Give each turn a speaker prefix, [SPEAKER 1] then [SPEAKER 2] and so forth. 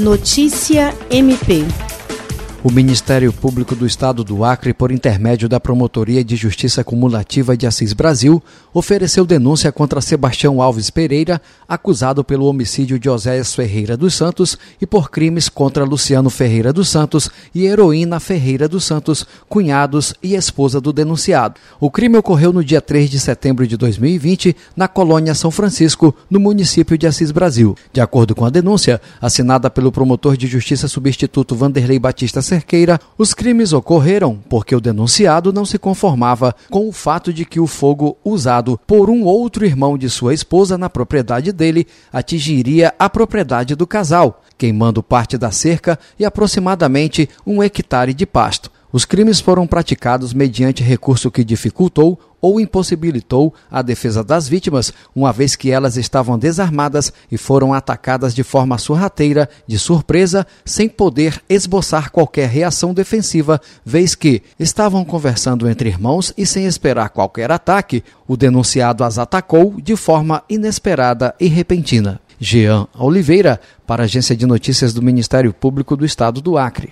[SPEAKER 1] Notícia MP
[SPEAKER 2] o Ministério Público do Estado do Acre, por intermédio da Promotoria de Justiça Cumulativa de Assis Brasil, ofereceu denúncia contra Sebastião Alves Pereira, acusado pelo homicídio de Oséias Ferreira dos Santos e por crimes contra Luciano Ferreira dos Santos e Heroína Ferreira dos Santos, cunhados e esposa do denunciado. O crime ocorreu no dia 3 de setembro de 2020, na colônia São Francisco, no município de Assis Brasil. De acordo com a denúncia, assinada pelo promotor de justiça substituto Vanderlei Batista Cerqueira, os crimes ocorreram porque o denunciado não se conformava com o fato de que o fogo usado por um outro irmão de sua esposa na propriedade dele atingiria a propriedade do casal, queimando parte da cerca e aproximadamente um hectare de pasto. Os crimes foram praticados mediante recurso que dificultou ou impossibilitou a defesa das vítimas, uma vez que elas estavam desarmadas e foram atacadas de forma sorrateira, de surpresa, sem poder esboçar qualquer reação defensiva, vez que estavam conversando entre irmãos e sem esperar qualquer ataque, o denunciado as atacou de forma inesperada e repentina. Jean Oliveira, para a Agência de Notícias do Ministério Público do Estado do Acre.